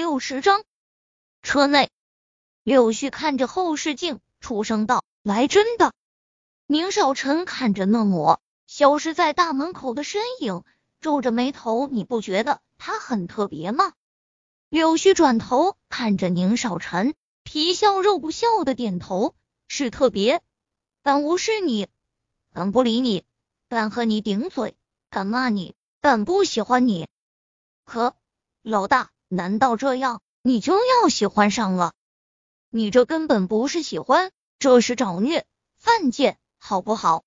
六十章，车内，柳絮看着后视镜，出声道：“来真的。”宁少臣看着那抹消失在大门口的身影，皱着眉头：“你不觉得他很特别吗？”柳絮转头看着宁少臣，皮笑肉不笑的点头：“是特别，但无视你，敢不理你，敢和你顶嘴，敢骂你，敢不喜欢你。可老大。”难道这样你就要喜欢上了？你这根本不是喜欢，这是找虐、犯贱，好不好？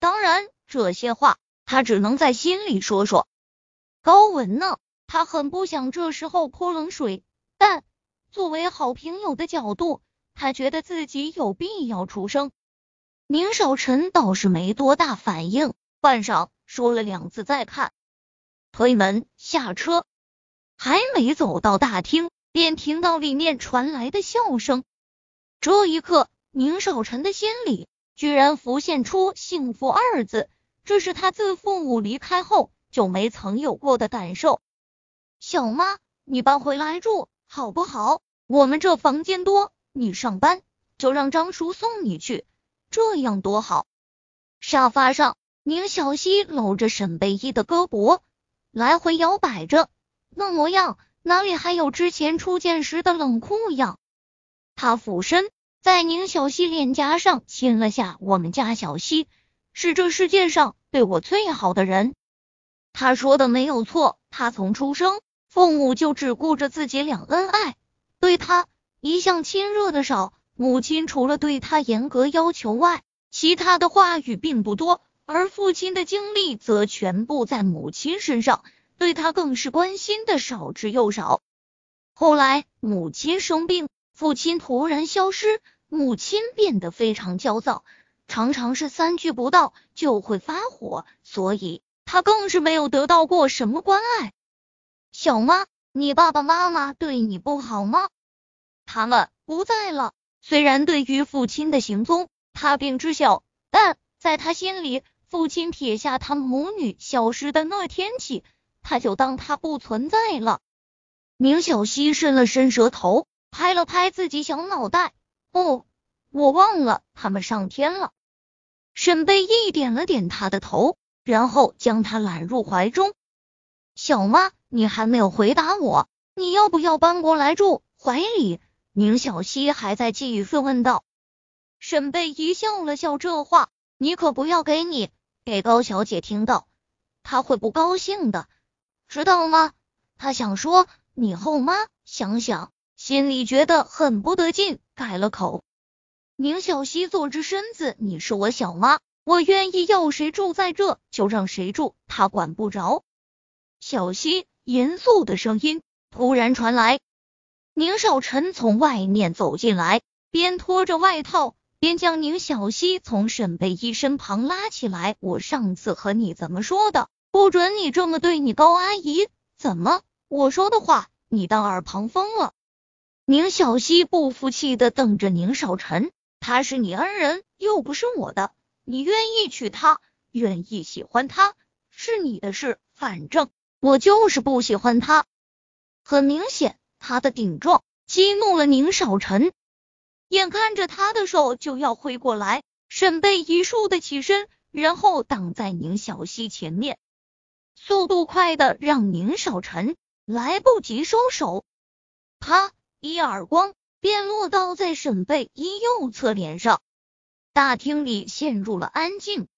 当然，这些话他只能在心里说说。高文呢？他很不想这时候泼冷水，但作为好朋友的角度，他觉得自己有必要出声。宁少臣倒是没多大反应，半晌说了两次再看，推门下车。还没走到大厅，便听到里面传来的笑声。这一刻，宁少臣的心里居然浮现出“幸福”二字，这是他自父母离开后就没曾有过的感受。小妈，你搬回来住好不好？我们这房间多，你上班就让张叔送你去，这样多好。沙发上，宁小溪搂着沈贝依的胳膊，来回摇摆着。那模样哪里还有之前初见时的冷酷样？他俯身在宁小溪脸颊上亲了下。我们家小溪是这世界上对我最好的人。他说的没有错，他从出生父母就只顾着自己俩恩爱，对他一向亲热的少。母亲除了对他严格要求外，其他的话语并不多，而父亲的精力则全部在母亲身上。对他更是关心的少之又少。后来母亲生病，父亲突然消失，母亲变得非常焦躁，常常是三句不到就会发火，所以他更是没有得到过什么关爱。小妈，你爸爸妈妈对你不好吗？他们不在了。虽然对于父亲的行踪他并知晓，但在他心里，父亲撇下他母女消失的那天起。他就当他不存在了。宁小溪伸了伸舌头，拍了拍自己小脑袋。哦，我忘了，他们上天了。沈贝一点了点他的头，然后将他揽入怀中。小妈，你还没有回答我，你要不要搬过来住？怀里，宁小溪还在继续问道。沈贝一笑了笑，这话你可不要给你给高小姐听到，她会不高兴的。知道吗？他想说你后妈，想想心里觉得很不得劲，改了口。宁小溪坐直身子，你是我小妈，我愿意要谁住在这就让谁住，他管不着。小溪严肃的声音突然传来。宁少臣从外面走进来，边脱着外套，边将宁小溪从沈贝依身旁拉起来。我上次和你怎么说的？不准你这么对你高阿姨！怎么，我说的话你当耳旁风了？宁小溪不服气的瞪着宁少臣，他是你恩人，又不是我的，你愿意娶她，愿意喜欢她，是你的事，反正我就是不喜欢她。很明显，他的顶撞激怒了宁少臣，眼看着他的手就要挥过来，沈贝一倏的起身，然后挡在宁小溪前面。速度快的让宁少臣来不及收手，啪！一耳光便落到在沈贝依右侧脸上。大厅里陷入了安静。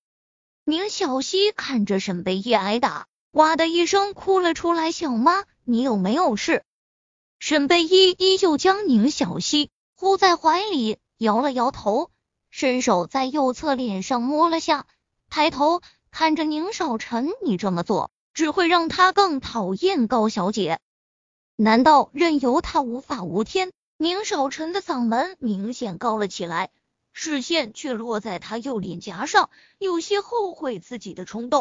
宁小溪看着沈贝依挨打，哇的一声哭了出来。小妈，你有没有事？沈贝依依旧将宁小溪护在怀里，摇了摇头，伸手在右侧脸上摸了下，抬头。看着宁少臣，你这么做只会让他更讨厌高小姐。难道任由他无法无天？宁少臣的嗓门明显高了起来，视线却落在他右脸颊上，有些后悔自己的冲动。